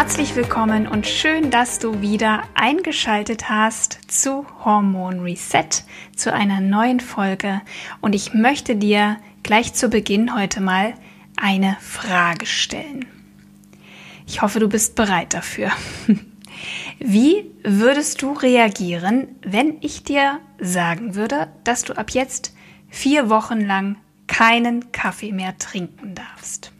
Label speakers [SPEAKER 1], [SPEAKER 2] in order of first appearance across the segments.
[SPEAKER 1] Herzlich willkommen und schön, dass du wieder eingeschaltet hast zu Hormon Reset, zu einer neuen Folge. Und ich möchte dir gleich zu Beginn heute mal eine Frage stellen. Ich hoffe, du bist bereit dafür. Wie würdest du reagieren, wenn ich dir sagen würde, dass du ab jetzt vier Wochen lang keinen Kaffee mehr trinken darfst?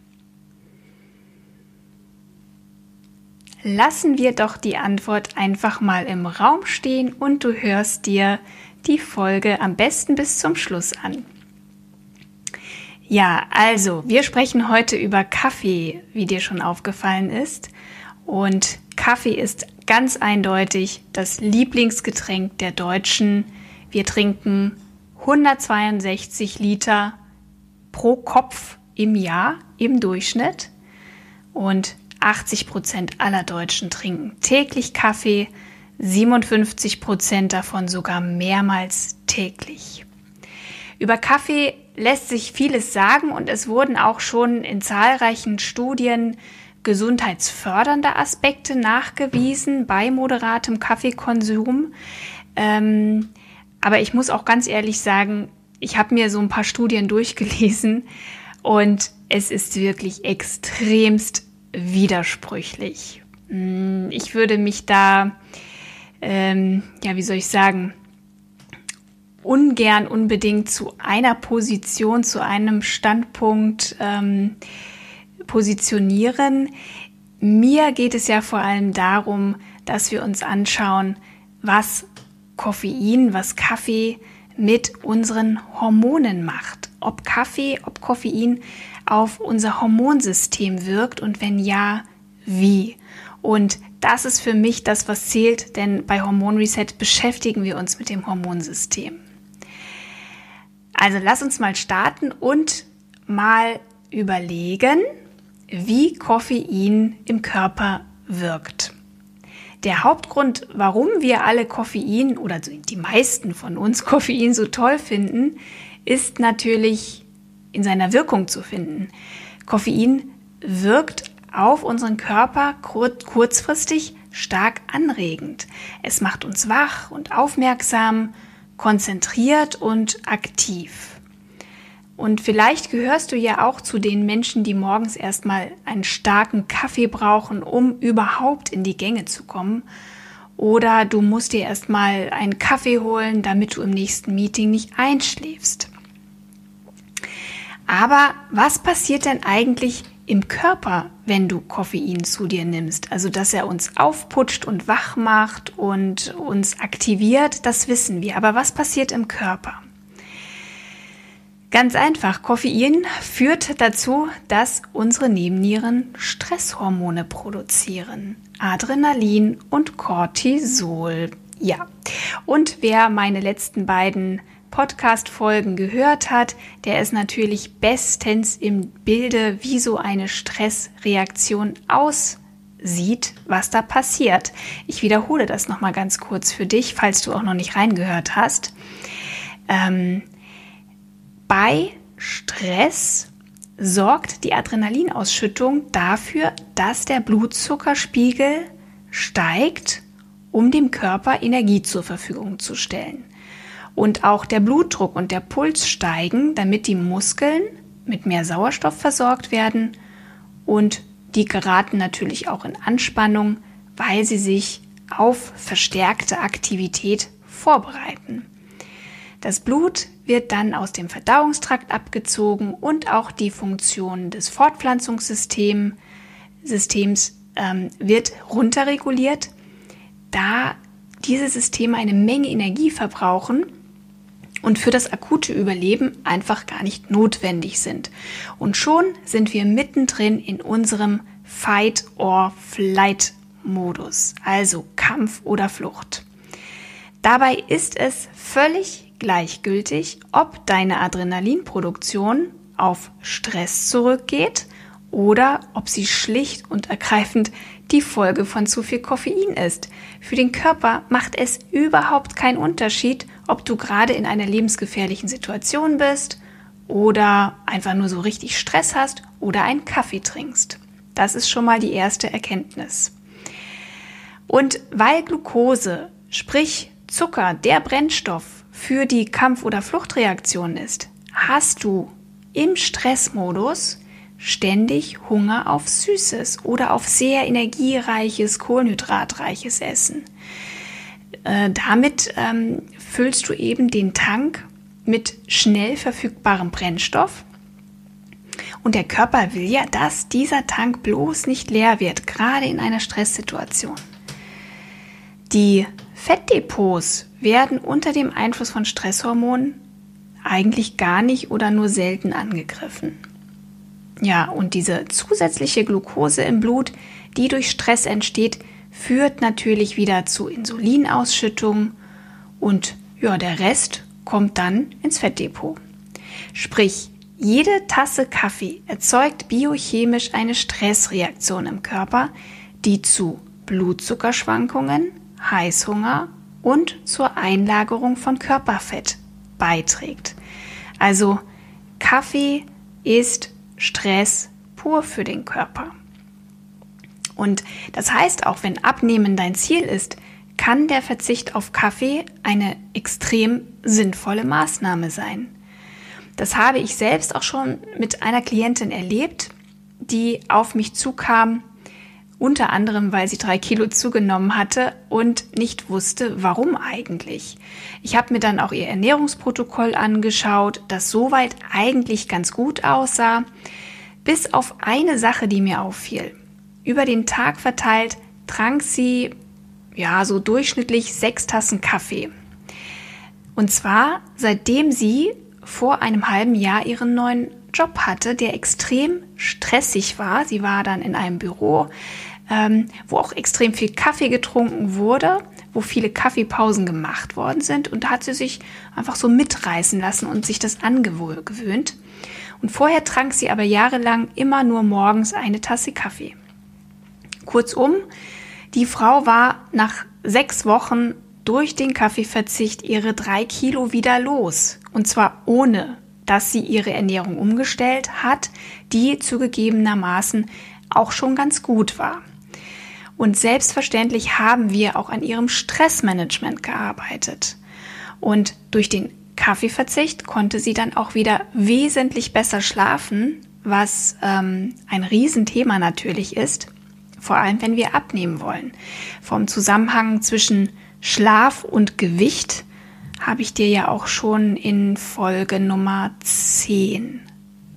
[SPEAKER 1] Lassen wir doch die Antwort einfach mal im Raum stehen und du hörst dir die Folge am besten bis zum Schluss an. Ja, also, wir sprechen heute über Kaffee, wie dir schon aufgefallen ist. Und Kaffee ist ganz eindeutig das Lieblingsgetränk der Deutschen. Wir trinken 162 Liter pro Kopf im Jahr im Durchschnitt. Und 80 Prozent aller Deutschen trinken täglich Kaffee, 57 Prozent davon sogar mehrmals täglich. Über Kaffee lässt sich vieles sagen und es wurden auch schon in zahlreichen Studien gesundheitsfördernde Aspekte nachgewiesen bei moderatem Kaffeekonsum. Ähm, aber ich muss auch ganz ehrlich sagen, ich habe mir so ein paar Studien durchgelesen und es ist wirklich extremst widersprüchlich. Mm, ich würde mich da, ähm, ja, wie soll ich sagen, ungern unbedingt zu einer Position, zu einem Standpunkt ähm, positionieren. Mir geht es ja vor allem darum, dass wir uns anschauen, was Koffein, was Kaffee mit unseren Hormonen macht. Ob Kaffee, ob Koffein auf unser Hormonsystem wirkt und wenn ja, wie. Und das ist für mich das, was zählt, denn bei Hormon Reset beschäftigen wir uns mit dem Hormonsystem. Also lass uns mal starten und mal überlegen, wie Koffein im Körper wirkt. Der Hauptgrund, warum wir alle Koffein oder die meisten von uns Koffein so toll finden, ist natürlich in seiner Wirkung zu finden. Koffein wirkt auf unseren Körper kurzfristig stark anregend. Es macht uns wach und aufmerksam, konzentriert und aktiv. Und vielleicht gehörst du ja auch zu den Menschen, die morgens erstmal einen starken Kaffee brauchen, um überhaupt in die Gänge zu kommen. Oder du musst dir erstmal einen Kaffee holen, damit du im nächsten Meeting nicht einschläfst. Aber was passiert denn eigentlich im Körper, wenn du Koffein zu dir nimmst? Also, dass er uns aufputscht und wach macht und uns aktiviert, das wissen wir. Aber was passiert im Körper? Ganz einfach, Koffein führt dazu, dass unsere Nebennieren Stresshormone produzieren. Adrenalin und Cortisol. Ja. Und wer meine letzten beiden Podcast-Folgen gehört hat, der ist natürlich bestens im Bilde, wie so eine Stressreaktion aussieht, was da passiert. Ich wiederhole das nochmal ganz kurz für dich, falls du auch noch nicht reingehört hast. Ähm, bei Stress sorgt die Adrenalinausschüttung dafür, dass der Blutzuckerspiegel steigt, um dem Körper Energie zur Verfügung zu stellen und auch der Blutdruck und der Puls steigen, damit die Muskeln mit mehr Sauerstoff versorgt werden und die geraten natürlich auch in Anspannung, weil sie sich auf verstärkte Aktivität vorbereiten. Das Blut wird dann aus dem Verdauungstrakt abgezogen und auch die Funktion des Fortpflanzungssystems ähm, wird runterreguliert, da diese Systeme eine Menge Energie verbrauchen und für das akute Überleben einfach gar nicht notwendig sind. Und schon sind wir mittendrin in unserem Fight-or-Flight-Modus, also Kampf oder Flucht. Dabei ist es völlig gleichgültig, ob deine Adrenalinproduktion auf Stress zurückgeht oder ob sie schlicht und ergreifend die Folge von zu viel Koffein ist. Für den Körper macht es überhaupt keinen Unterschied, ob du gerade in einer lebensgefährlichen Situation bist oder einfach nur so richtig Stress hast oder einen Kaffee trinkst. Das ist schon mal die erste Erkenntnis. Und weil Glucose, sprich Zucker, der Brennstoff für die Kampf- oder Fluchtreaktion ist, hast du im Stressmodus ständig Hunger auf Süßes oder auf sehr energiereiches, kohlenhydratreiches Essen. Äh, damit ähm, füllst du eben den Tank mit schnell verfügbarem Brennstoff. Und der Körper will ja, dass dieser Tank bloß nicht leer wird, gerade in einer Stresssituation. Die Fettdepots werden unter dem Einfluss von Stresshormonen eigentlich gar nicht oder nur selten angegriffen. Ja, und diese zusätzliche Glucose im Blut, die durch Stress entsteht, führt natürlich wieder zu Insulinausschüttung und ja, der Rest kommt dann ins Fettdepot. Sprich, jede Tasse Kaffee erzeugt biochemisch eine Stressreaktion im Körper, die zu Blutzuckerschwankungen, Heißhunger und zur Einlagerung von Körperfett beiträgt. Also Kaffee ist Stress pur für den Körper. Und das heißt, auch wenn Abnehmen dein Ziel ist, kann der Verzicht auf Kaffee eine extrem sinnvolle Maßnahme sein. Das habe ich selbst auch schon mit einer Klientin erlebt, die auf mich zukam, unter anderem, weil sie drei Kilo zugenommen hatte und nicht wusste, warum eigentlich. Ich habe mir dann auch ihr Ernährungsprotokoll angeschaut, das soweit eigentlich ganz gut aussah, bis auf eine Sache, die mir auffiel. Über den Tag verteilt trank sie ja so durchschnittlich sechs Tassen Kaffee. Und zwar seitdem sie vor einem halben Jahr ihren neuen Job hatte, der extrem stressig war. Sie war dann in einem Büro, ähm, wo auch extrem viel Kaffee getrunken wurde, wo viele Kaffeepausen gemacht worden sind. Und da hat sie sich einfach so mitreißen lassen und sich das angewöhnt. Und vorher trank sie aber jahrelang immer nur morgens eine Tasse Kaffee. Kurzum, die Frau war nach sechs Wochen durch den Kaffeeverzicht ihre drei Kilo wieder los. Und zwar ohne, dass sie ihre Ernährung umgestellt hat, die zugegebenermaßen auch schon ganz gut war. Und selbstverständlich haben wir auch an ihrem Stressmanagement gearbeitet. Und durch den Kaffeeverzicht konnte sie dann auch wieder wesentlich besser schlafen, was ähm, ein Riesenthema natürlich ist, vor allem wenn wir abnehmen wollen. Vom Zusammenhang zwischen Schlaf und Gewicht habe ich dir ja auch schon in Folge Nummer 10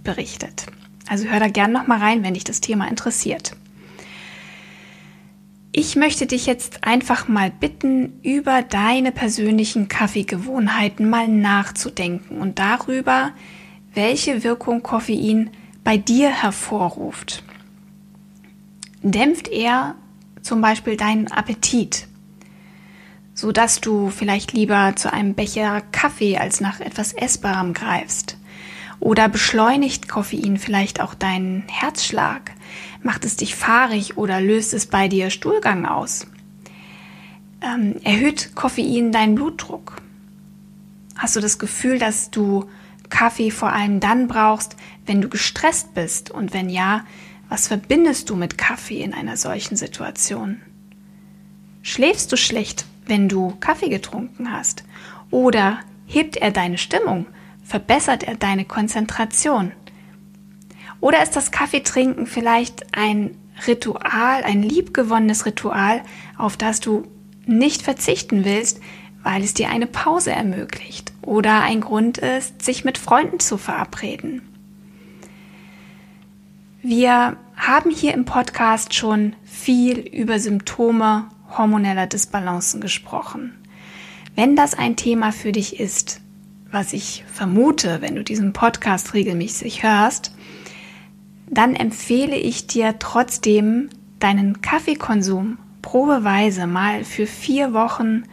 [SPEAKER 1] berichtet. Also hör da gerne noch mal rein, wenn dich das Thema interessiert. Ich möchte dich jetzt einfach mal bitten, über deine persönlichen Kaffeegewohnheiten mal nachzudenken und darüber, welche Wirkung Koffein bei dir hervorruft. Dämpft er zum Beispiel deinen Appetit, so dass du vielleicht lieber zu einem Becher Kaffee als nach etwas Essbarem greifst? Oder beschleunigt Koffein vielleicht auch deinen Herzschlag? Macht es dich fahrig oder löst es bei dir Stuhlgang aus? Ähm, erhöht Koffein deinen Blutdruck? Hast du das Gefühl, dass du Kaffee vor allem dann brauchst, wenn du gestresst bist? Und wenn ja, was verbindest du mit Kaffee in einer solchen Situation? Schläfst du schlecht, wenn du Kaffee getrunken hast? Oder hebt er deine Stimmung? Verbessert er deine Konzentration? Oder ist das Kaffeetrinken vielleicht ein Ritual, ein liebgewonnenes Ritual, auf das du nicht verzichten willst, weil es dir eine Pause ermöglicht oder ein Grund ist, sich mit Freunden zu verabreden? Wir haben hier im Podcast schon viel über Symptome hormoneller Disbalancen gesprochen. Wenn das ein Thema für dich ist, was ich vermute, wenn du diesen Podcast regelmäßig hörst, dann empfehle ich dir trotzdem, deinen Kaffeekonsum probeweise mal für vier Wochen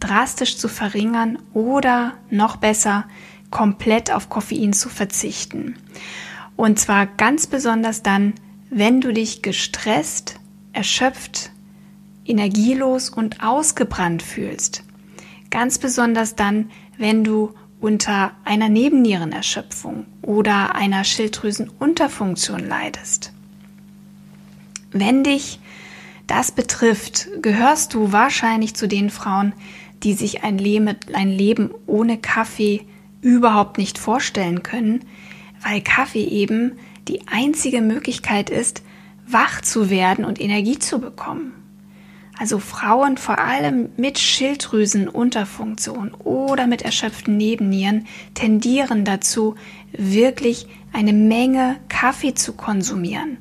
[SPEAKER 1] drastisch zu verringern oder noch besser komplett auf Koffein zu verzichten. Und zwar ganz besonders dann, wenn du dich gestresst, erschöpft, energielos und ausgebrannt fühlst. Ganz besonders dann, wenn du unter einer Nebennierenerschöpfung oder einer Schilddrüsenunterfunktion leidest. Wenn dich das betrifft, gehörst du wahrscheinlich zu den Frauen, die sich ein Leben, ohne Kaffee überhaupt nicht vorstellen können, weil Kaffee eben die einzige Möglichkeit ist, wach zu werden und Energie zu bekommen. Also Frauen vor allem mit Schilddrüsenunterfunktion oder mit erschöpften Nebennieren tendieren dazu, wirklich eine Menge Kaffee zu konsumieren.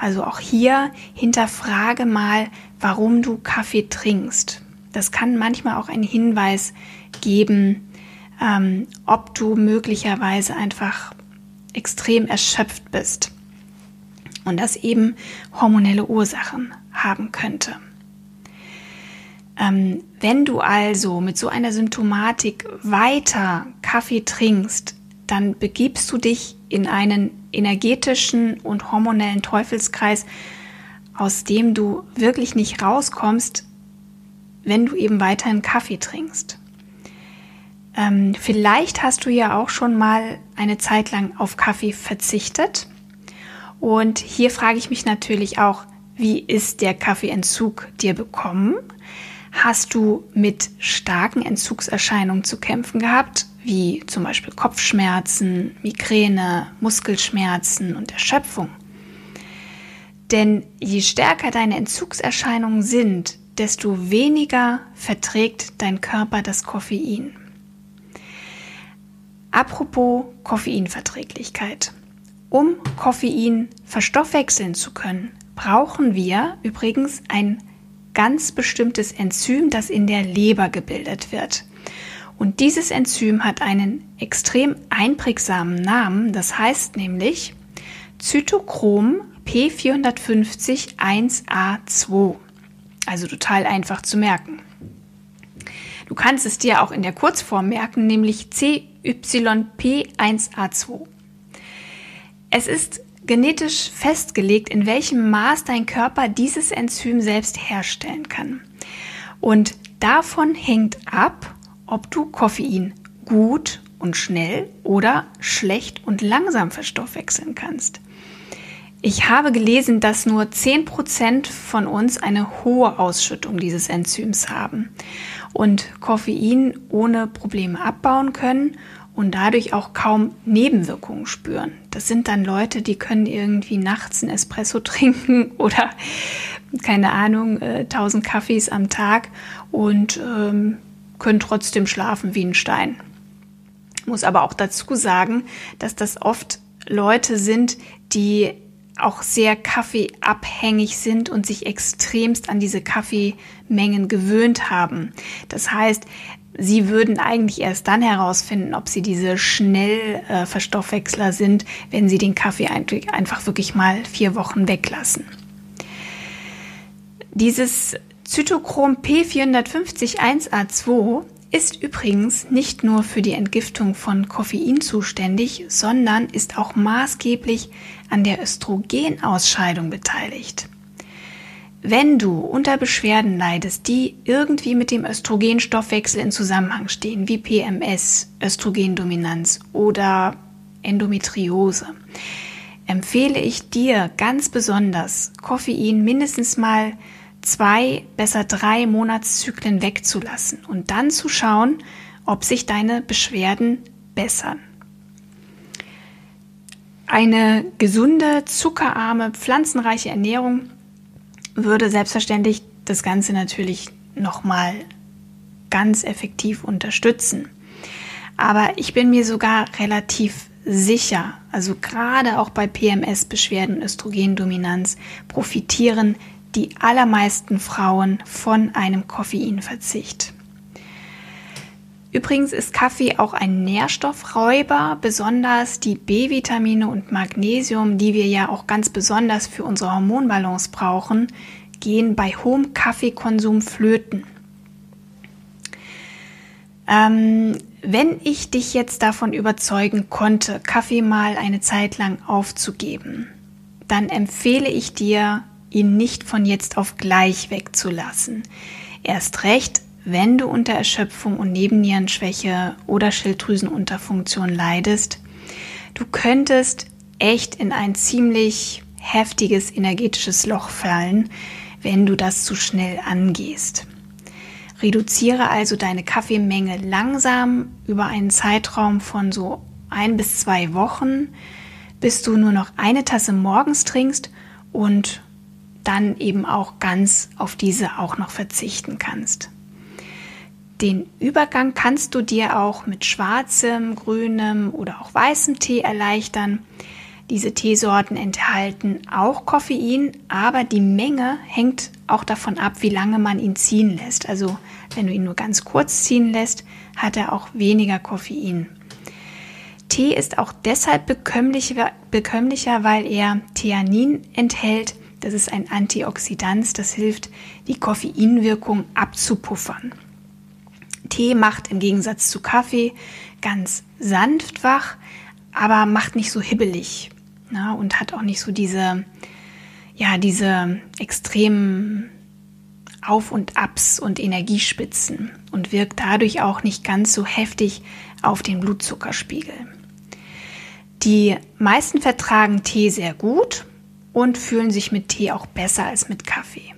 [SPEAKER 1] Also auch hier hinterfrage mal, warum du Kaffee trinkst. Das kann manchmal auch einen Hinweis geben, ähm, ob du möglicherweise einfach extrem erschöpft bist und das eben hormonelle Ursachen haben könnte. Ähm, wenn du also mit so einer Symptomatik weiter Kaffee trinkst, dann begibst du dich in einen energetischen und hormonellen Teufelskreis, aus dem du wirklich nicht rauskommst, wenn du eben weiterhin Kaffee trinkst. Ähm, vielleicht hast du ja auch schon mal eine Zeit lang auf Kaffee verzichtet. Und hier frage ich mich natürlich auch, wie ist der Kaffeeentzug dir bekommen? Hast du mit starken Entzugserscheinungen zu kämpfen gehabt, wie zum Beispiel Kopfschmerzen, Migräne, Muskelschmerzen und Erschöpfung? Denn je stärker deine Entzugserscheinungen sind, desto weniger verträgt dein Körper das Koffein. Apropos Koffeinverträglichkeit. Um Koffein verstoffwechseln zu können, brauchen wir übrigens ein ganz bestimmtes Enzym, das in der Leber gebildet wird. Und dieses Enzym hat einen extrem einprägsamen Namen, das heißt nämlich Zytochrom P450 1A2. Also total einfach zu merken. Du kannst es dir auch in der Kurzform merken, nämlich CYP1A2. Es ist genetisch festgelegt, in welchem Maß dein Körper dieses Enzym selbst herstellen kann. Und davon hängt ab, ob du Koffein gut und schnell oder schlecht und langsam verstoffwechseln kannst. Ich habe gelesen, dass nur 10% von uns eine hohe Ausschüttung dieses Enzyms haben und Koffein ohne Probleme abbauen können und dadurch auch kaum Nebenwirkungen spüren. Das sind dann Leute, die können irgendwie nachts ein Espresso trinken oder keine Ahnung, äh, 1000 Kaffees am Tag und ähm, können trotzdem schlafen wie ein Stein. Muss aber auch dazu sagen, dass das oft Leute sind, die auch sehr kaffeeabhängig sind und sich extremst an diese Kaffeemengen gewöhnt haben. Das heißt, Sie würden eigentlich erst dann herausfinden, ob Sie diese Schnellverstoffwechsler äh, sind, wenn Sie den Kaffee einfach wirklich mal vier Wochen weglassen. Dieses Zytochrom P450-1A2 ist übrigens nicht nur für die Entgiftung von Koffein zuständig, sondern ist auch maßgeblich an der Östrogenausscheidung beteiligt. Wenn du unter Beschwerden leidest, die irgendwie mit dem Östrogenstoffwechsel in Zusammenhang stehen, wie PMS, Östrogendominanz oder Endometriose, empfehle ich dir ganz besonders, Koffein mindestens mal zwei, besser drei Monatszyklen wegzulassen und dann zu schauen, ob sich deine Beschwerden bessern. Eine gesunde, zuckerarme, pflanzenreiche Ernährung würde selbstverständlich das Ganze natürlich nochmal ganz effektiv unterstützen. Aber ich bin mir sogar relativ sicher, also gerade auch bei PMS-Beschwerden, Östrogendominanz, profitieren die allermeisten Frauen von einem Koffeinverzicht. Übrigens ist Kaffee auch ein Nährstoffräuber, besonders die B-Vitamine und Magnesium, die wir ja auch ganz besonders für unsere Hormonbalance brauchen, gehen bei hohem Kaffeekonsum flöten. Ähm, wenn ich dich jetzt davon überzeugen konnte, Kaffee mal eine Zeit lang aufzugeben, dann empfehle ich dir, ihn nicht von jetzt auf gleich wegzulassen. Erst recht, wenn du unter Erschöpfung und Nebennierenschwäche oder Schilddrüsenunterfunktion leidest. Du könntest echt in ein ziemlich heftiges energetisches Loch fallen, wenn du das zu schnell angehst. Reduziere also deine Kaffeemenge langsam über einen Zeitraum von so ein bis zwei Wochen, bis du nur noch eine Tasse morgens trinkst und dann eben auch ganz auf diese auch noch verzichten kannst. Den Übergang kannst du dir auch mit schwarzem, grünem oder auch weißem Tee erleichtern. Diese Teesorten enthalten auch Koffein, aber die Menge hängt auch davon ab, wie lange man ihn ziehen lässt. Also wenn du ihn nur ganz kurz ziehen lässt, hat er auch weniger Koffein. Tee ist auch deshalb bekömmlicher, bekömmlicher weil er Theanin enthält. Das ist ein Antioxidant, das hilft, die Koffeinwirkung abzupuffern. Tee macht im Gegensatz zu Kaffee ganz sanft wach, aber macht nicht so hibbelig ne? und hat auch nicht so diese, ja, diese extremen Auf- und Abs und Energiespitzen und wirkt dadurch auch nicht ganz so heftig auf den Blutzuckerspiegel. Die meisten vertragen Tee sehr gut und fühlen sich mit Tee auch besser als mit Kaffee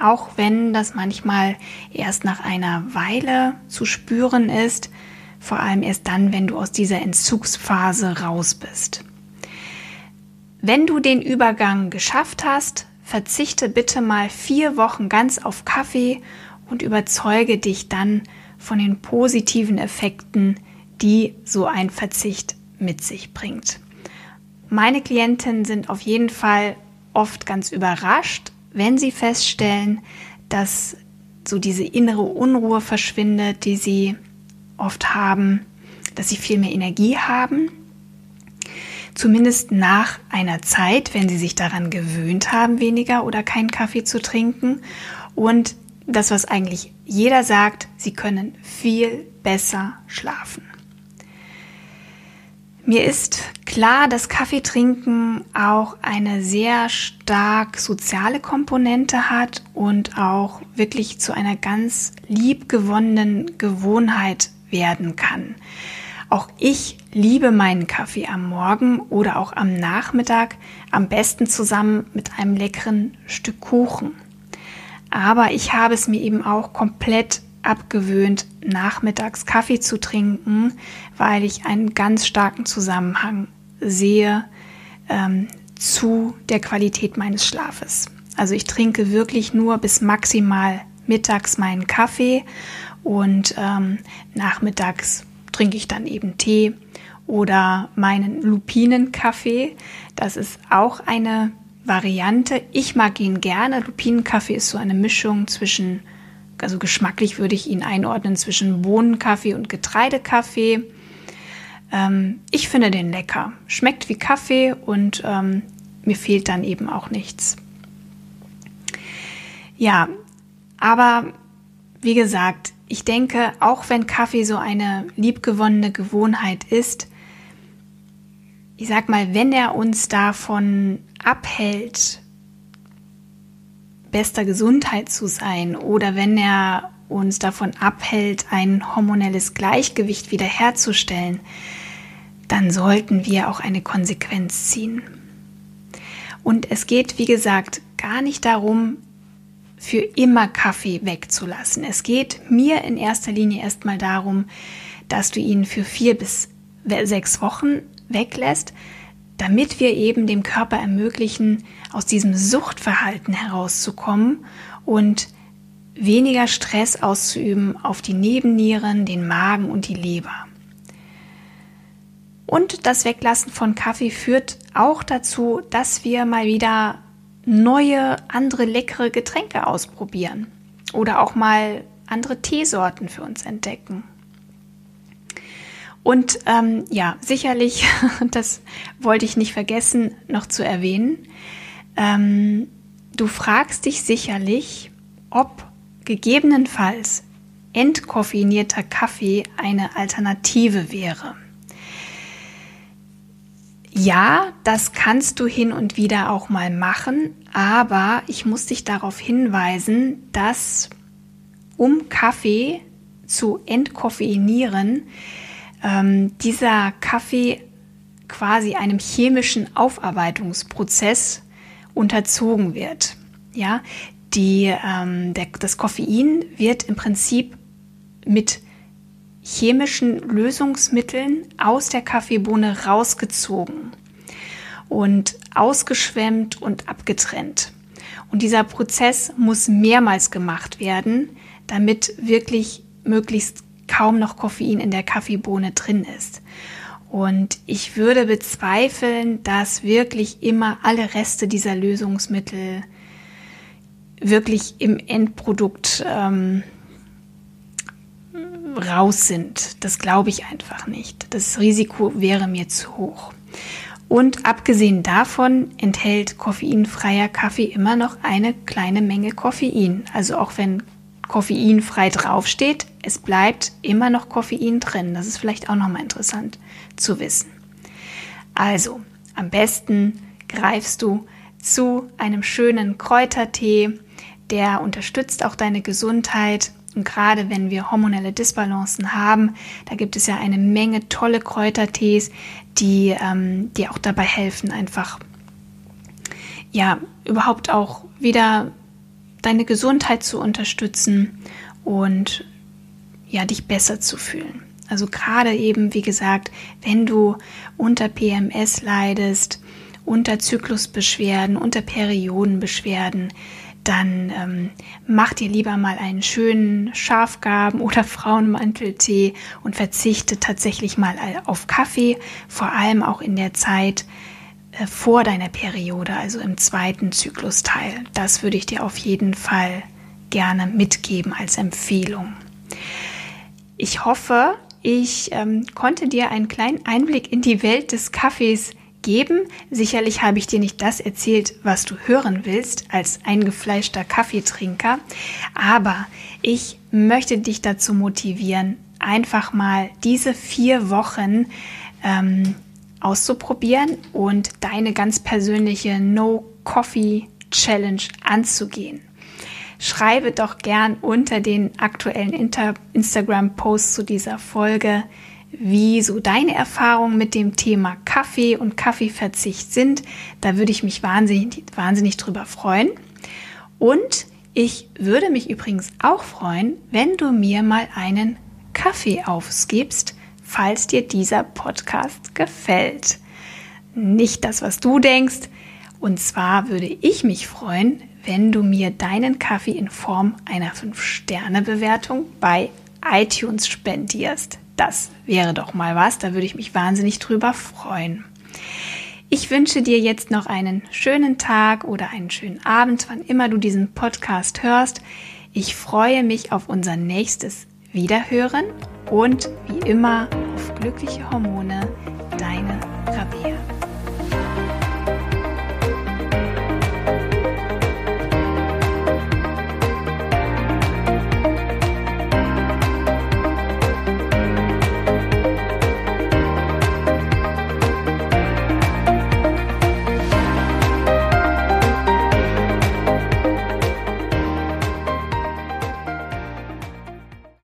[SPEAKER 1] auch wenn das manchmal erst nach einer Weile zu spüren ist, vor allem erst dann, wenn du aus dieser Entzugsphase raus bist. Wenn du den Übergang geschafft hast, verzichte bitte mal vier Wochen ganz auf Kaffee und überzeuge dich dann von den positiven Effekten, die so ein Verzicht mit sich bringt. Meine Klienten sind auf jeden Fall oft ganz überrascht, wenn sie feststellen, dass so diese innere Unruhe verschwindet, die sie oft haben, dass sie viel mehr Energie haben, zumindest nach einer Zeit, wenn sie sich daran gewöhnt haben, weniger oder keinen Kaffee zu trinken. Und das, was eigentlich jeder sagt, sie können viel besser schlafen. Mir ist klar, dass Kaffeetrinken auch eine sehr stark soziale Komponente hat und auch wirklich zu einer ganz liebgewonnenen Gewohnheit werden kann. Auch ich liebe meinen Kaffee am Morgen oder auch am Nachmittag, am besten zusammen mit einem leckeren Stück Kuchen. Aber ich habe es mir eben auch komplett abgewöhnt, nachmittags Kaffee zu trinken, weil ich einen ganz starken Zusammenhang sehe ähm, zu der Qualität meines Schlafes. Also ich trinke wirklich nur bis maximal mittags meinen Kaffee und ähm, nachmittags trinke ich dann eben Tee oder meinen Lupinenkaffee. Das ist auch eine Variante. Ich mag ihn gerne. Lupinenkaffee ist so eine Mischung zwischen also geschmacklich würde ich ihn einordnen zwischen Bohnenkaffee und Getreidekaffee. Ähm, ich finde den lecker. Schmeckt wie Kaffee und ähm, mir fehlt dann eben auch nichts. Ja, aber wie gesagt, ich denke, auch wenn Kaffee so eine liebgewonnene Gewohnheit ist, ich sag mal, wenn er uns davon abhält, bester Gesundheit zu sein oder wenn er uns davon abhält, ein hormonelles Gleichgewicht wiederherzustellen, dann sollten wir auch eine Konsequenz ziehen. Und es geht, wie gesagt, gar nicht darum, für immer Kaffee wegzulassen. Es geht mir in erster Linie erstmal darum, dass du ihn für vier bis sechs Wochen weglässt, damit wir eben dem Körper ermöglichen, aus diesem Suchtverhalten herauszukommen und weniger Stress auszuüben auf die Nebennieren, den Magen und die Leber. Und das Weglassen von Kaffee führt auch dazu, dass wir mal wieder neue, andere leckere Getränke ausprobieren oder auch mal andere Teesorten für uns entdecken. Und ähm, ja, sicherlich, das wollte ich nicht vergessen, noch zu erwähnen. Ähm, du fragst dich sicherlich, ob gegebenenfalls entkoffinierter Kaffee eine Alternative wäre. Ja, das kannst du hin und wieder auch mal machen, aber ich muss dich darauf hinweisen, dass um Kaffee zu entkoffeinieren, ähm, dieser Kaffee quasi einem chemischen Aufarbeitungsprozess unterzogen wird. Ja, die, ähm, der, das Koffein wird im Prinzip mit chemischen Lösungsmitteln aus der Kaffeebohne rausgezogen und ausgeschwemmt und abgetrennt. Und dieser Prozess muss mehrmals gemacht werden, damit wirklich möglichst kaum noch Koffein in der Kaffeebohne drin ist. Und ich würde bezweifeln, dass wirklich immer alle Reste dieser Lösungsmittel wirklich im Endprodukt ähm, raus sind. Das glaube ich einfach nicht. Das Risiko wäre mir zu hoch. Und abgesehen davon enthält koffeinfreier Kaffee immer noch eine kleine Menge Koffein. Also auch wenn koffeinfrei draufsteht, es bleibt immer noch Koffein drin. Das ist vielleicht auch nochmal interessant zu wissen. Also, am besten greifst du zu einem schönen Kräutertee, der unterstützt auch deine Gesundheit. Und gerade wenn wir hormonelle Disbalancen haben, da gibt es ja eine Menge tolle Kräutertees, die ähm, dir auch dabei helfen, einfach ja überhaupt auch wieder deine Gesundheit zu unterstützen und ja, dich besser zu fühlen. Also gerade eben, wie gesagt, wenn du unter PMS leidest, unter Zyklusbeschwerden, unter Periodenbeschwerden, dann ähm, mach dir lieber mal einen schönen Schafgarben- oder Frauenmanteltee und verzichte tatsächlich mal auf Kaffee, vor allem auch in der Zeit, vor deiner Periode, also im zweiten Zyklusteil. Das würde ich dir auf jeden Fall gerne mitgeben als Empfehlung. Ich hoffe, ich ähm, konnte dir einen kleinen Einblick in die Welt des Kaffees geben. Sicherlich habe ich dir nicht das erzählt, was du hören willst als eingefleischter Kaffeetrinker, aber ich möchte dich dazu motivieren, einfach mal diese vier Wochen ähm, auszuprobieren und deine ganz persönliche No Coffee Challenge anzugehen. Schreibe doch gern unter den aktuellen Instagram-Posts zu dieser Folge, wie so deine Erfahrungen mit dem Thema Kaffee und Kaffeeverzicht sind. Da würde ich mich wahnsinnig, wahnsinnig drüber freuen. Und ich würde mich übrigens auch freuen, wenn du mir mal einen Kaffee aufgibst, falls dir dieser Podcast gefällt. Nicht das, was du denkst. Und zwar würde ich mich freuen, wenn du mir deinen Kaffee in Form einer 5-Sterne-Bewertung bei iTunes spendierst. Das wäre doch mal was, da würde ich mich wahnsinnig drüber freuen. Ich wünsche dir jetzt noch einen schönen Tag oder einen schönen Abend, wann immer du diesen Podcast hörst. Ich freue mich auf unser nächstes Wiederhören und wie immer auf glückliche Hormone